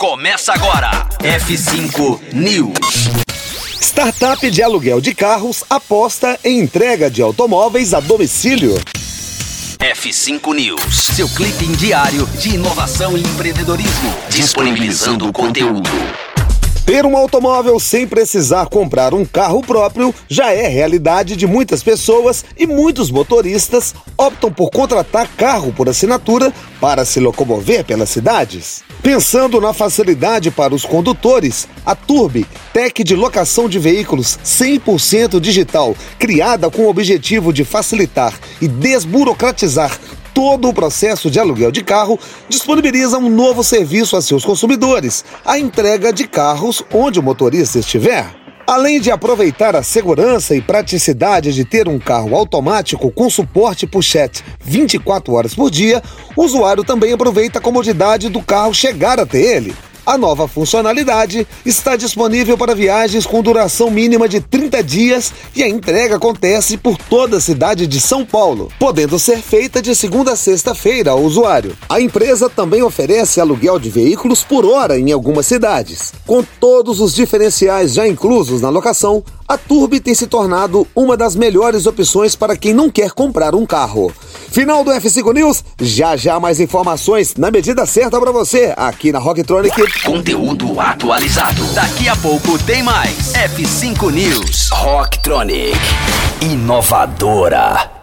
Começa agora. F5 News. Startup de aluguel de carros aposta em entrega de automóveis a domicílio. F5 News, seu clipe diário de inovação e empreendedorismo, disponibilizando o conteúdo. Ter um automóvel sem precisar comprar um carro próprio já é realidade de muitas pessoas e muitos motoristas optam por contratar carro por assinatura para se locomover pelas cidades. Pensando na facilidade para os condutores, a Turbi, tech de locação de veículos 100% digital, criada com o objetivo de facilitar e desburocratizar todo o processo de aluguel de carro, disponibiliza um novo serviço a seus consumidores: a entrega de carros onde o motorista estiver. Além de aproveitar a segurança e praticidade de ter um carro automático com suporte por chat 24 horas por dia, o usuário também aproveita a comodidade do carro chegar até ele. A nova funcionalidade está disponível para viagens com duração mínima de 30 dias e a entrega acontece por toda a cidade de São Paulo, podendo ser feita de segunda a sexta-feira ao usuário. A empresa também oferece aluguel de veículos por hora em algumas cidades. Com todos os diferenciais já inclusos na locação, a Turbi tem se tornado uma das melhores opções para quem não quer comprar um carro. Final do F5 News, já já mais informações na medida certa para você aqui na Rocktronic. Conteúdo atualizado. Daqui a pouco tem mais. F5 News. Rocktronic. Inovadora.